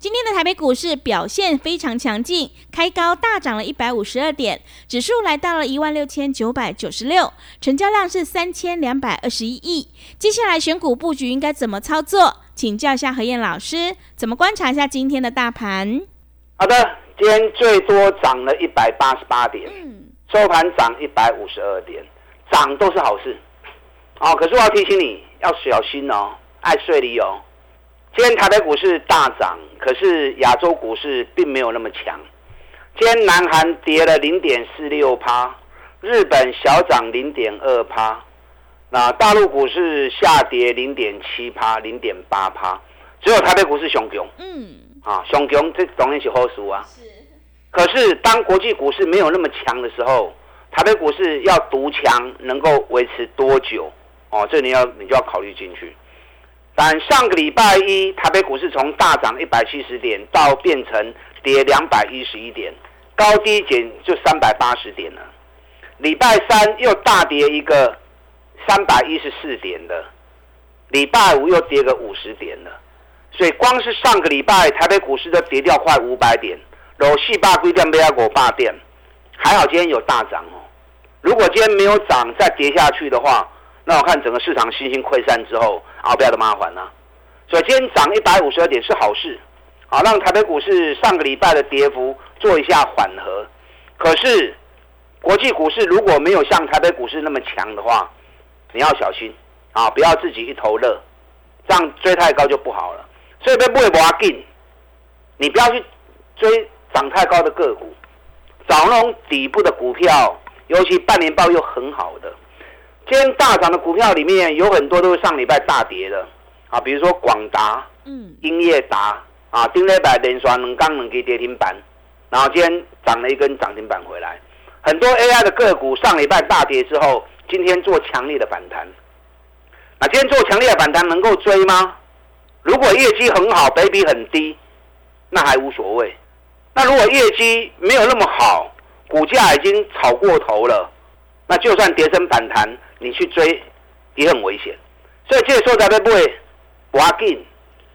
今天的台北股市表现非常强劲，开高大涨了一百五十二点，指数来到了一万六千九百九十六，成交量是三千两百二十一亿。接下来选股布局应该怎么操作？请教一下何燕老师，怎么观察一下今天的大盘？好的，今天最多涨了一百八十八点，收盘涨一百五十二点，涨都是好事。哦，可是我要提醒你要小心哦，爱睡你哦。今天台北股市大涨，可是亚洲股市并没有那么强。今天南韩跌了零点四六趴，日本小涨零点二趴，那大陆股市下跌零点七趴、零点八趴，只有台北股市雄雄。嗯，啊，雄雄这当然是好事啊。是。可是当国际股市没有那么强的时候，台北股市要独强，能够维持多久？哦，这你要你就要考虑进去。但上个礼拜一，台北股市从大涨一百七十点到变成跌两百一十一点，高低减就三百八十点了。礼拜三又大跌一个三百一十四点的，礼拜五又跌个五十点了。所以光是上个礼拜，台北股市都跌掉快五百点，然后四百规点被阿股霸点，还好今天有大涨哦。如果今天没有涨再跌下去的话，那我看整个市场信心溃散之后，啊，不要的麻烦呢。所以今天涨一百五十二点是好事，好让台北股市上个礼拜的跌幅做一下缓和。可是国际股市如果没有像台北股市那么强的话，你要小心啊，不要自己一头热，这样追太高就不好了。所以被不会不要进，你不要去追涨太高的个股，找那种底部的股票，尤其半年报又很好的。今天大涨的股票里面有很多都是上礼拜大跌的啊，比如说广达、嗯、英业达啊，丁磊百连刷能刚能给跌停板，然后今天涨了一根涨停板回来。很多 AI 的个股上礼拜大跌之后，今天做强烈的反弹。那今天做强烈的反弹能够追吗？如果业绩很好，倍比很低，那还无所谓。那如果业绩没有那么好，股价已经炒过头了，那就算跌升反弹。你去追也很危险，所以这个时候才不会挖进。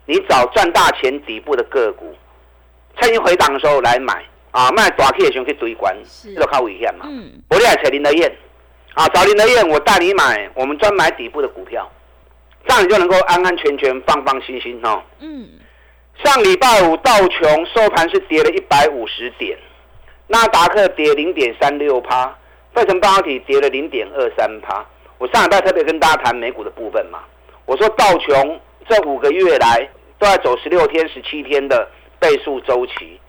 你找赚大钱底部的个股，趁一回档的时候来买啊，卖大 K 的时候去追关，这个靠危险嘛。嗯。我来找林德燕啊，找林德燕，我带你买，我们专买底部的股票，这样你就能够安安全全、放放心心哦。嗯。上礼拜五道琼收盘是跌了一百五十点，纳达克跌零点三六趴，费城半导体跌了零点二三趴。我上礼拜特别跟大家谈美股的部分嘛，我说道琼这五个月来都在走十六天、十七天的倍数周期，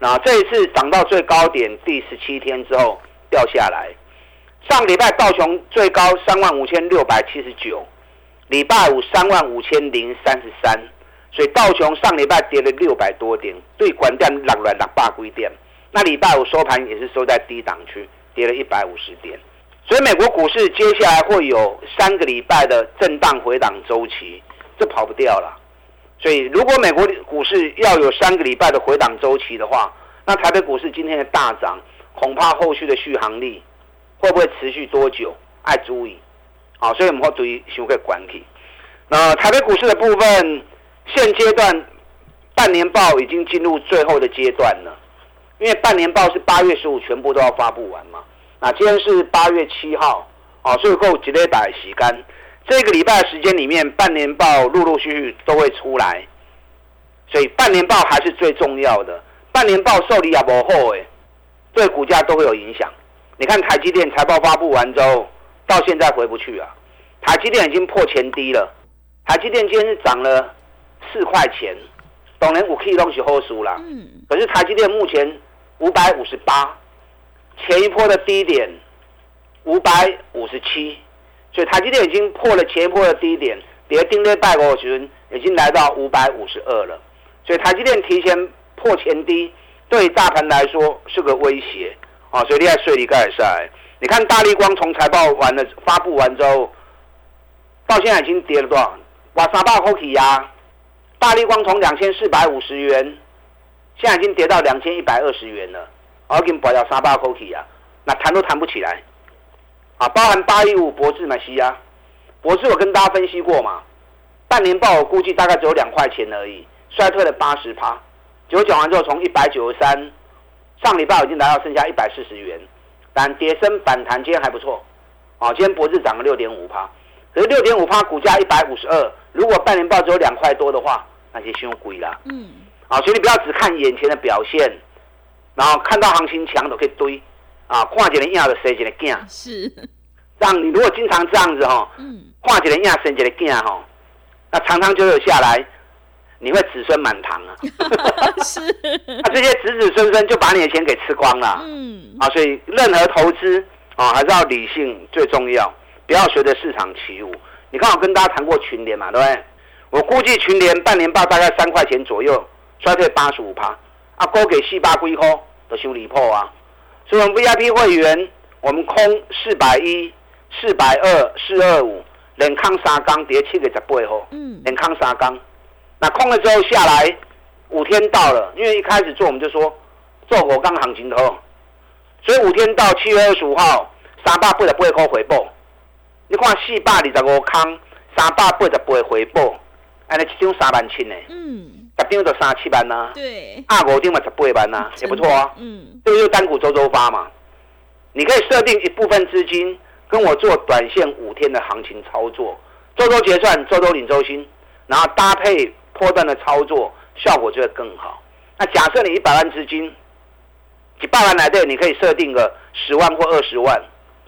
那这一次涨到最高点第十七天之后掉下来。上礼拜道琼最高三万五千六百七十九，礼拜五三万五千零三十三，所以道琼上礼拜跌了六百多点，对管店落来六百归点。那礼拜五收盘也是收在低档区，跌了一百五十点。所以美国股市接下来会有三个礼拜的震荡回档周期，这跑不掉了。所以如果美国股市要有三个礼拜的回档周期的话，那台北股市今天的大涨，恐怕后续的续航力会不会持续多久？爱注意。好，所以我们会注意修改管理。那台北股市的部分，现阶段半年报已经进入最后的阶段了，因为半年报是八月十五全部都要发布完嘛。那今天是八月七号，哦，所以够几礼拜洗干。这个礼拜的时间里面，半年报陆陆续续都会出来，所以半年报还是最重要的。半年报受理也不好诶，对股价都会有影响。你看台积电财报发布完之后，到现在回不去啊。台积电已经破前低了，台积电今天是涨了四块钱，当然五 K 东西好输啦。嗯。可是台积电目前五百五十八。前一波的低点五百五十七，所以台积电已经破了前一波的低点，跌定力拜过去已经来到五百五十二了，所以台积电提前破前低，对大盘来说是个威胁啊！所以你在水里盖赛，你看大力光从财报完了发布完之后，到现在已经跌了多少？哇，三百块起呀！大力光从两千四百五十元，现在已经跌到两千一百二十元了，我给你保掉三百块起啊，那谈都谈不起来啊！包含八一五博智买西啊，博智我跟大家分析过嘛，半年报我估计大概只有两块钱而已，衰退了八十趴。结果讲完之后，从一百九十三，上礼拜已经来到剩下一百四十元，但跌升反弹今天还不错，啊，今天博智涨了六点五趴。可是六点五趴，股价一百五十二。如果半年报只有两块多的话，那就信用贵了。嗯。啊，所以你不要只看眼前的表现，然后看到行情强都可以堆，啊，跨几年压的谁几年干？是。让你如果经常这样子哈，嗯，跨几年压升几年干哈，那常常就有下来，你会子孙满堂啊。是。那 这些子子孙孙就把你的钱给吃光了。嗯。啊，所以任何投资啊，还是要理性最重要。不要随着市场起舞。你看我跟大家谈过群联嘛，对不对？我估计群联半年报大概三块钱左右，衰退八十五趴。啊，高给四八龟壳的修理破啊。所以我们 VIP 会员，我们空四百一、四百二、四二五，连康三缸跌七个十八号。嗯。连康三缸，那空了之后下来，五天到了，因为一开始做我们就说做火钢行情的哦，所以五天到七月二十五号，三百八十八块回报。你看四百二十五空，三百八十八回报，安尼一张三万七呢。嗯，十张就三七万呐。对。二五张嘛十八万呐，也不错啊。嗯。这个就单股周周发嘛，你可以设定一部分资金跟我做短线五天的行情操作，周周结算，周周领周薪，然后搭配波段的操作，效果就会更好。那假设你一百万资金，一百万来对，你可以设定个十万或二十万，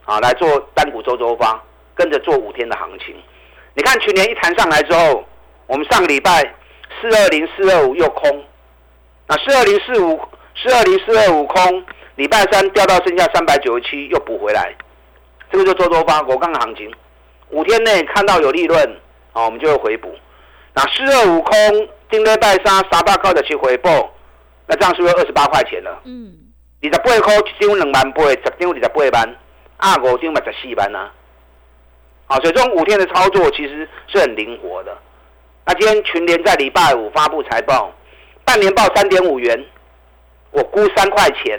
啊，来做单股周周发。跟着做五天的行情，你看去年一弹上来之后，我们上个礼拜四二零四二五又空，那四二零四五四二零四二五空，礼拜三掉到剩下三百九十七又补回来，这个就做多方我刚的行情，五天内看到有利润啊，我们就会回补。那四二五空，今天拜三三百块的去回报，那这样是不是二十八块钱了？嗯，二十八块一张两万八，十张二十八万，啊五张嘛十四万啊。啊，所以这种五天的操作其实是很灵活的。那今天群联在礼拜五发布财报，半年报三点五元，我估三块钱，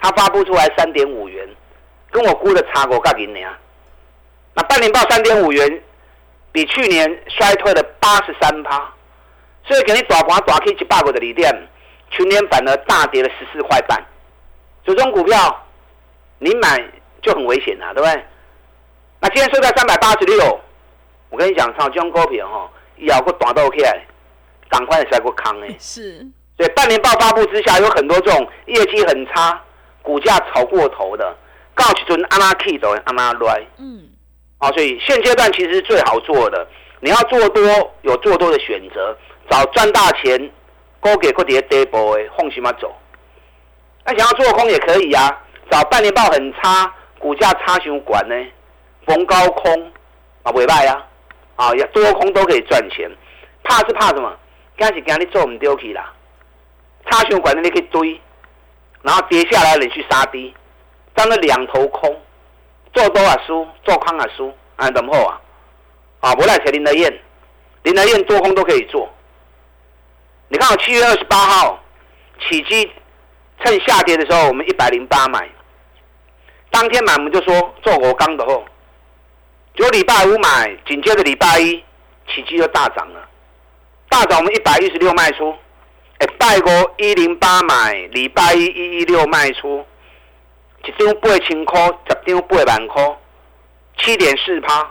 它发布出来三点五元，跟我估的差我告诉你啊。那半年报三点五元，比去年衰退了八十三趴，所以给你大盘大 K 一百个的锂电，群联反而大跌了十四块半。这种股票你买就很危险啊，对不对？那今天收在三百八十六，我跟你讲，像这种股票哈，咬个短刀起来，赶快下个坑哎。是。对，半年报发布之下，有很多这种业绩很差、股价炒过头的，告起准阿拉 K 走阿拉来。嗯。啊，所以现阶段其实最好做的，你要做多有做多的选择，找赚大钱，高给个跌跌波诶，放心嘛走。那想要做空也可以啊，找半年报很差、股价差熊管呢。逢高空啊，尾拜啊，啊，也多空都可以赚钱。怕是怕什么？刚是刚你做唔丢去啦，差熊管的你可以堆，然后跌下来你去杀低，当了两头空，做多啊输，做空啊输，啊怎么好啊？啊，不赖钱林德燕，林德燕多空都可以做。你看我七月二十八号起机，趁下跌的时候，我们一百零八买，当天买我们就说做我刚的后。有礼拜五买，紧接着礼拜一奇迹就大涨了，大涨我们一百一十六卖出，哎，拜过一零八买，礼拜一一一六卖出，一张八千块，十张八万块，七点四趴，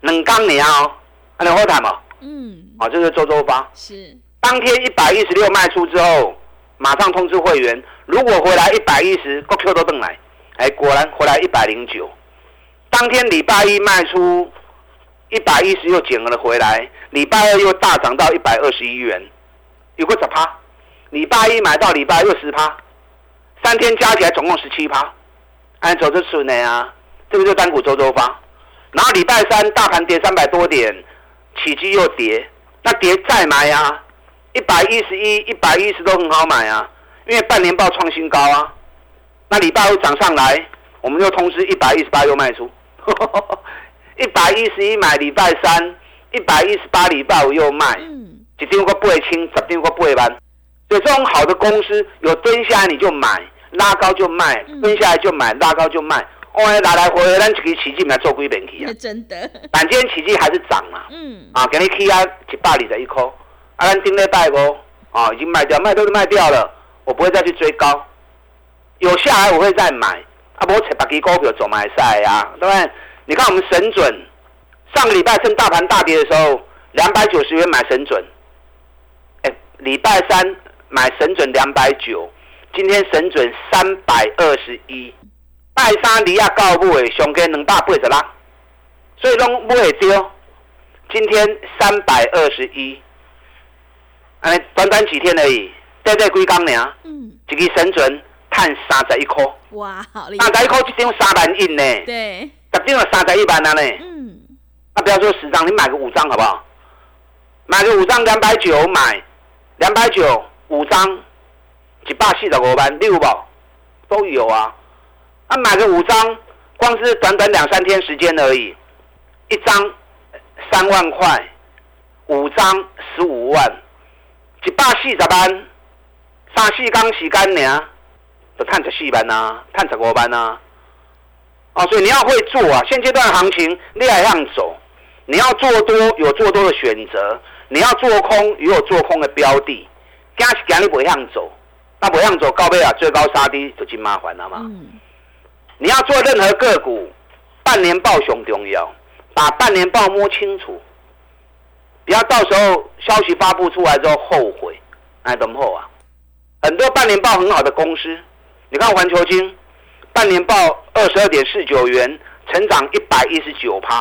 两刚年哦，还能好谈吗？嗯，啊，这是周周发，是。当天一百一十六卖出之后，马上通知会员，如果回来一百一十，国 Q 都登来，哎，果然回来一百零九。当天礼拜一卖出一百一十，又减了回来。礼拜二又大涨到一百二十一元，有个十趴。礼拜一买到礼拜二十趴，三天加起来总共十七趴。按走这顺的啊，这个就单股周周发。然后礼拜三大盘跌三百多点，起基又跌，那跌再买啊，一百一十一、一百一十都很好买啊，因为半年报创新高啊。那礼拜五涨上来，我们又通知一百一十八又卖出，一百一十一买礼拜三，一百一十八礼拜五又卖，一丢个不会轻，十丢个不会弯。所以这种好的公司，有蹲下来你就买，拉高就卖，蹲下来就买，拉高就卖。哦，来来回回，咱一个奇迹来做几遍去啊？真的。但今天奇迹还是涨嘛？嗯。啊，给你起啊，一百二十一块。啊，咱顶礼拜五啊，已经卖掉，卖都是卖掉了。我不会再去追高，有下来我会再买。啊，不，我找别支股票做买晒啊，对不对？你看我们神准，上个礼拜趁大盘大跌的时候，两百九十元买神准。哎，礼拜三买神准两百九，今天神准三百二十一。拜三离亚到尾，上加两百八十六，所以拢不会丢。今天三百二十一，哎，短短几天而已，短短几工呢？嗯，一个神准赚三十一块。哇，好厉害！三十一块一张三万印呢。对，十张有三十一万啊呢。嗯，那不要说十张，你买个五张好不好？买个五张两百九买，两百九五张，一百四十五万六宝都有啊。啊，买个五张，光是短短两三天时间而已，一张三万块，五张十五万，一百四十万，三四缸时间呢，就赚十四班呐，赚十五班呐。哦，所以你要会做啊，现阶段行情你还样走，你要做多有做多的选择，你要做空也有做空的标的，加是今你不样走，那不样走高倍啊，最高杀低就真麻烦了嘛。你要做任何个股，半年报熊重要，把半年报摸清楚，不要到时候消息发布出来之后后悔，哎，怎么后啊？很多半年报很好的公司，你看环球金，半年报二十二点四九元，成长一百一十九趴，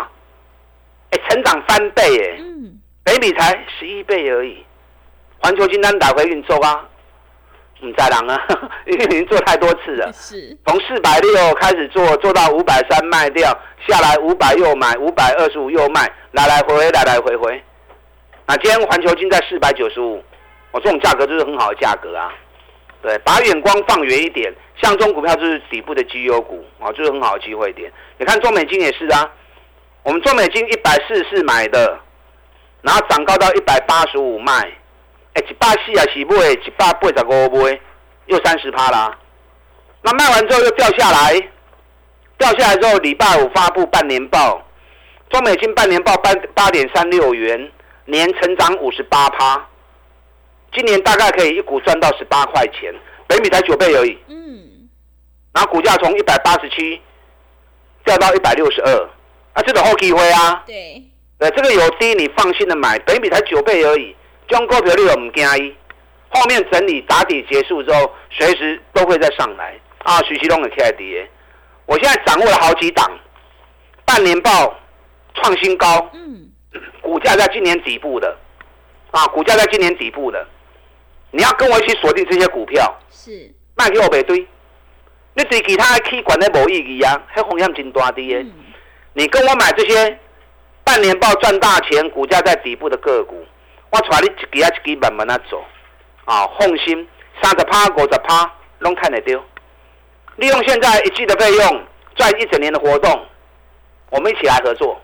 哎，成长翻倍哎，嗯，北比才十一倍而已，环球金单打回运作啊。唔在人啊，因为已经做太多次了。是，从四百六开始做，做到五百三卖掉，下来五百又买，五百二十五又卖，来来回回，来来回回。那今天环球金在四百九十五，我这种价格就是很好的价格啊。对，把眼光放远一点，像中股票就是底部的绩优股啊，就是很好的机会点。你看中美金也是啊，我们中美金一百四十四买的，然后涨高到一百八十五卖。哎，一百四啊，是买一百八十五买，又三十趴啦。那卖完之后又掉下来，掉下来之后，礼拜五发布半年报，中美金半年报八八点三六元，年成长五十八趴，今年大概可以一股赚到十八块钱，北米才九倍而已。然后股价从一百八十七掉到一百六十二，啊，这种后机会啊。对。对，这个有低，你放心的买，北米才九倍而已。中股票率又唔惊一，后面整理打底结束之后，随时都会再上来啊！徐熙东的 K I D，我现在掌握了好几档，半年报创新高，嗯，股价在今年底部的，啊，股价在今年底部的，你要跟我一起锁定这些股票，是卖给我北堆，你对其他去管的无意义啊，还风险真大的耶，你跟我买这些半年报赚大钱，股价在底部的个股。我带你一支啊一支慢慢啊走，啊，放心，三十趴、五十趴拢看得到。利用现在一季的费用赚一整年的活动，我们一起来合作。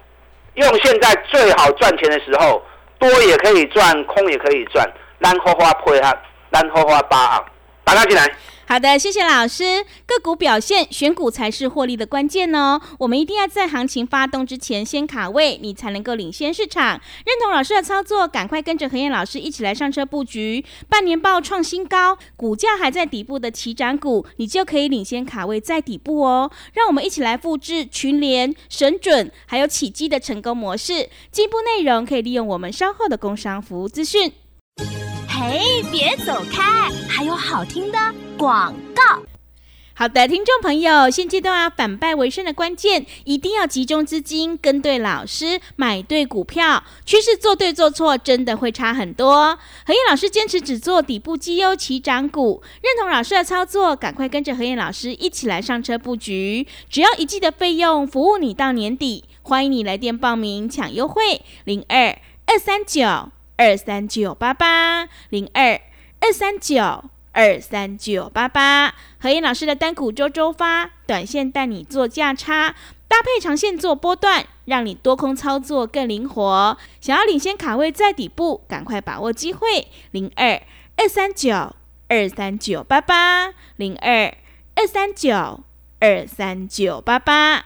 用现在最好赚钱的时候，多也可以赚，空也可以赚，蓝花花配合，蓝花花八，打他进来。好的，谢谢老师。个股表现，选股才是获利的关键哦。我们一定要在行情发动之前先卡位，你才能够领先市场。认同老师的操作，赶快跟着何燕老师一起来上车布局。半年报创新高，股价还在底部的起涨股，你就可以领先卡位在底部哦。让我们一起来复制群联、神准还有起基的成功模式。进一步内容可以利用我们稍后的工商服务资讯。嘿，别走开，还有好听的广告。好的，听众朋友，现阶段啊，反败为胜的关键，一定要集中资金，跟对老师，买对股票，趋势做对做错，真的会差很多。何燕老师坚持只做底部绩优起涨股，认同老师的操作，赶快跟着何燕老师一起来上车布局，只要一季的费用，服务你到年底。欢迎你来电报名抢优惠，零二二三九二三九八八，零二二三九。二三九八八，何燕老师的单股周周发，短线带你做价差，搭配长线做波段，让你多空操作更灵活。想要领先卡位在底部，赶快把握机会，零二二三九二三九八八，零二二三九二三九八八。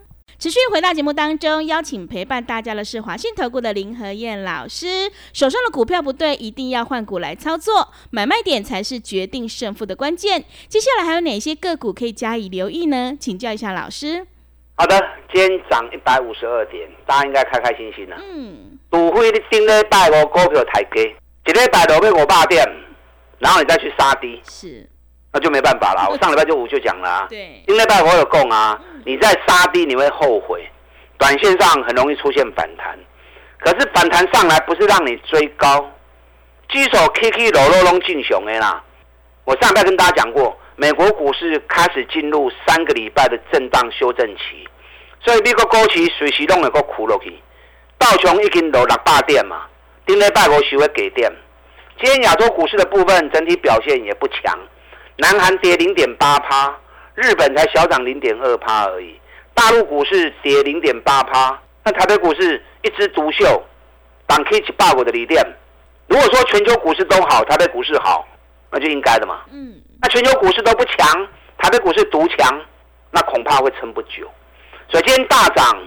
持续回到节目当中，邀请陪伴大家的是华信投顾的林和燕老师。手上的股票不对，一定要换股来操作，买卖点才是决定胜负的关键。接下来还有哪些个股可以加以留意呢？请教一下老师。好的，今天涨一百五十二点，大家应该开开心心了。嗯。除非你顶礼拜五股票太低，一礼拜六被我霸点，然后你再去杀低。是。那就没办法了。我上礼拜就五就讲了。对。顶礼拜我有供啊。你在杀低你会后悔，短线上很容易出现反弹，可是反弹上来不是让你追高，基手 K K 落落拢进熊的啦。我上拜跟大家讲过，美国股市开始进入三个礼拜的震荡修正期，所以美国股市随时拢会个苦落去。道琼已经落六百点嘛，顶礼拜五收会给点。今天亚洲股市的部分整体表现也不强，南韩跌零点八趴。日本才小涨零点二趴而已，大陆股市跌零点八趴，那台北股市一枝独秀，挡 K 七霸股的锂电。如果说全球股市都好，台北股市好，那就应该的嘛。嗯。那全球股市都不强，台北股市独强，那恐怕会撑不久。所以今天大涨，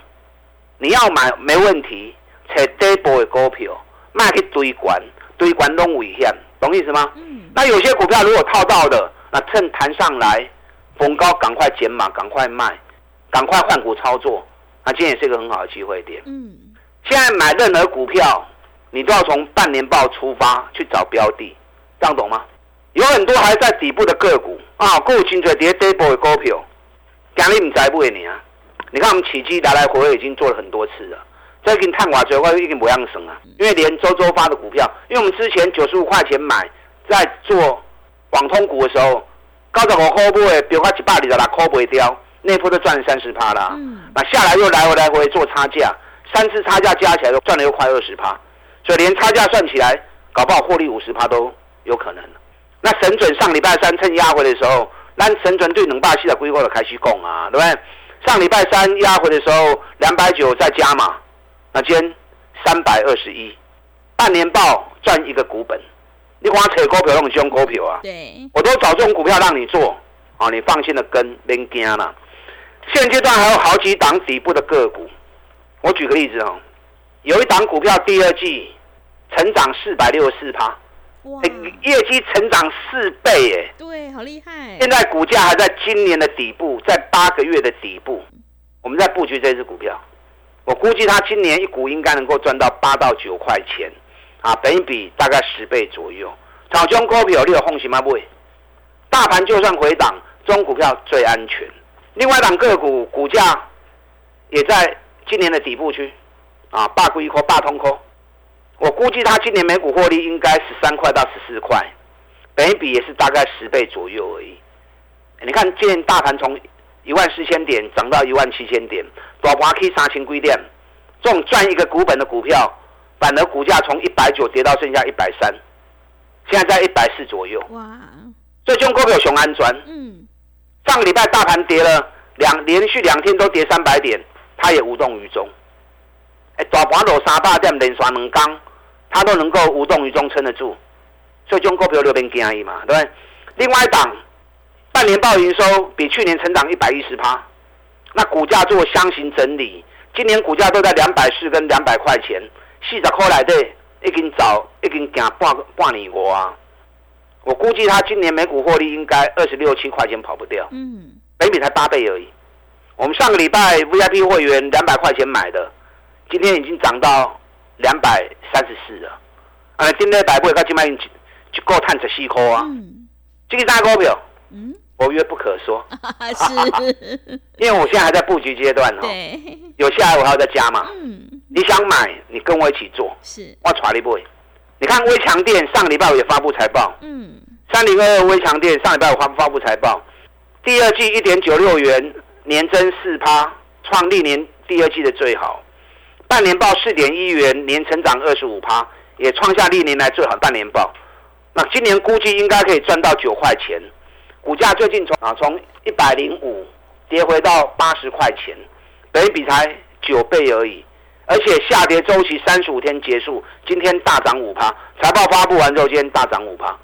你要买没问题，找底部的股票，卖去堆管，堆管弄危险，懂意思吗？嗯。那有些股票如果套到的，那趁弹上来。逢高赶快减码，赶快卖，赶快换股操作。那今天也是一个很好的机会点。嗯，现在买任何股票，你都要从半年报出发去找标的，这样懂吗？有很多还在底部的个股啊，够清楚跌跌波的股票，奖励你在不给你啊？你看我们起基来来回回已经做了很多次了，这跟探瓦最后一定不样省啊。因为连周周发的股票，因为我们之前九十五块钱买，在做网通股的时候。高十五块买，比如讲一百二十六块卖掉，内部都赚三十趴啦。那下来又来回来回做差价，三次差价加起来都赚了又快二十趴，所以连差价算起来，搞不好获利五十趴都有可能。那神准上礼拜三趁压回的时候，那神准对冷霸系的规划的开始供啊，对不对？上礼拜三压回的时候，两百九再加嘛，那今天三百二十一，半年报赚一个股本。你光扯股票那种凶股票啊！对，我都找这种股票让你做啊，你放心的跟，别惊了。现阶段还有好几档底部的个股，我举个例子哦，有一档股票第二季成长四百六十四趴，哇，业绩成长四倍哎，对，好厉害。现在股价还在今年的底部，在八个月的底部，我们在布局这只股票，我估计它今年一股应该能够赚到八到九块钱。啊，等一比大概十倍左右。炒中股票你有放心吗？不会，大盘就算回档，中股票最安全。另外两个股股价也在今年的底部区，啊，大龟壳、大通壳。我估计它今年每股获利应该十三块到十四块，等一比也是大概十倍左右而已。你看，今年大盘从一万四千点涨到一万七千点，大盘可以三千几点，这种赚一个股本的股票。反而股价从一百九跌到剩下一百三，现在在一百四左右。哇！所以中股票熊安全。嗯。上个礼拜大盘跌了两连续两天都跌三百点，它也无动于衷。哎，大盘落三百点连刷两缸，它都能够无动于衷撑得住。所以中股票六边建议嘛，对不对？另外一档半年报营收比去年成长一百一十趴，那股价做箱型整理，今年股价都在两百四跟两百块钱。四十块来的已经早已经行半半年多啊！我估计他今年每股获利应该二十六七块钱跑不掉。嗯，北米才八倍而已。我们上个礼拜 VIP 会员两百块钱买的，今天已经涨到两百三十四了。啊，今天百倍，它今麦就够探十四块啊。嗯，这个大股票，嗯，我约不可说。是，因为我现在还在布局阶段哦。对，有下来我还要再加嘛。嗯，你想买，你跟我一起做。是，我传你不会。你看微强电上礼拜五也发布财报。嗯，三零二二微强电上礼拜五发发布财报，第二季一点九六元。年增四趴，创历年第二季的最好。半年报四点一元，年成长二十五趴，也创下历年来最好半年报。那今年估计应该可以赚到九块钱。股价最近从啊从一百零五跌回到八十块钱，本比才九倍而已。而且下跌周期三十五天结束，今天大涨五趴。财报发布完之后，今天大涨五趴。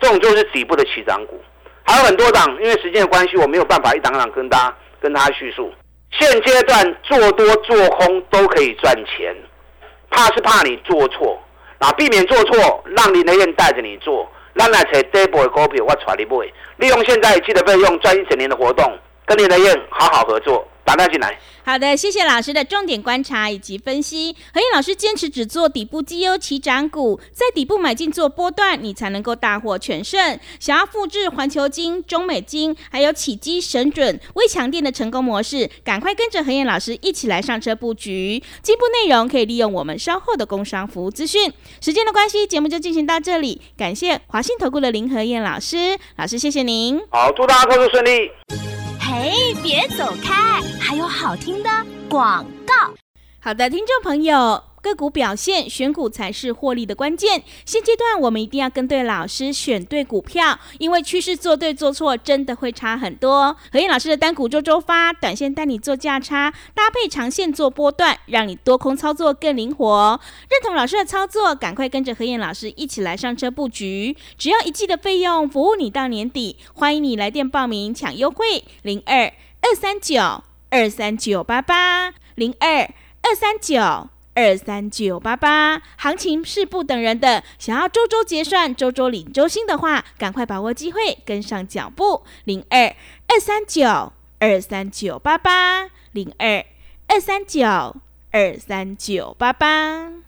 这种就是底部的起涨股，还有很多档，因为时间的关系，我没有办法一档档跟大家。跟他叙述，现阶段做多做空都可以赚钱，怕是怕你做错，啊，避免做错，让林德燕带着你做，让来才 double 股票我传你买，利用现在一期的费用赚一整年的活动，跟林德燕好好合作。打电进来。好的，谢谢老师的重点观察以及分析。何燕老师坚持只做底部绩优起涨股，在底部买进做波段，你才能够大获全胜。想要复制环球金、中美金，还有起基、神准、微强电的成功模式，赶快跟着何燕老师一起来上车布局。进步内容可以利用我们稍后的工商服务资讯。时间的关系，节目就进行到这里。感谢华信投顾的林何燕老师，老师谢谢您。好，祝大家工作顺利。哎，别走开！还有好听的广告。好的，听众朋友。个股表现，选股才是获利的关键。现阶段我们一定要跟对老师，选对股票，因为趋势做对做错真的会差很多。何燕老师的单股周周发，短线带你做价差，搭配长线做波段，让你多空操作更灵活。认同老师的操作，赶快跟着何燕老师一起来上车布局。只要一季的费用，服务你到年底。欢迎你来电报名抢优惠，零二二三九二三九八八零二二三九。二三九八八，行情是不等人的。想要周周结算、周周领周薪的话，赶快把握机会，跟上脚步。零二二三九二三九八八，零二二三九二三九八八。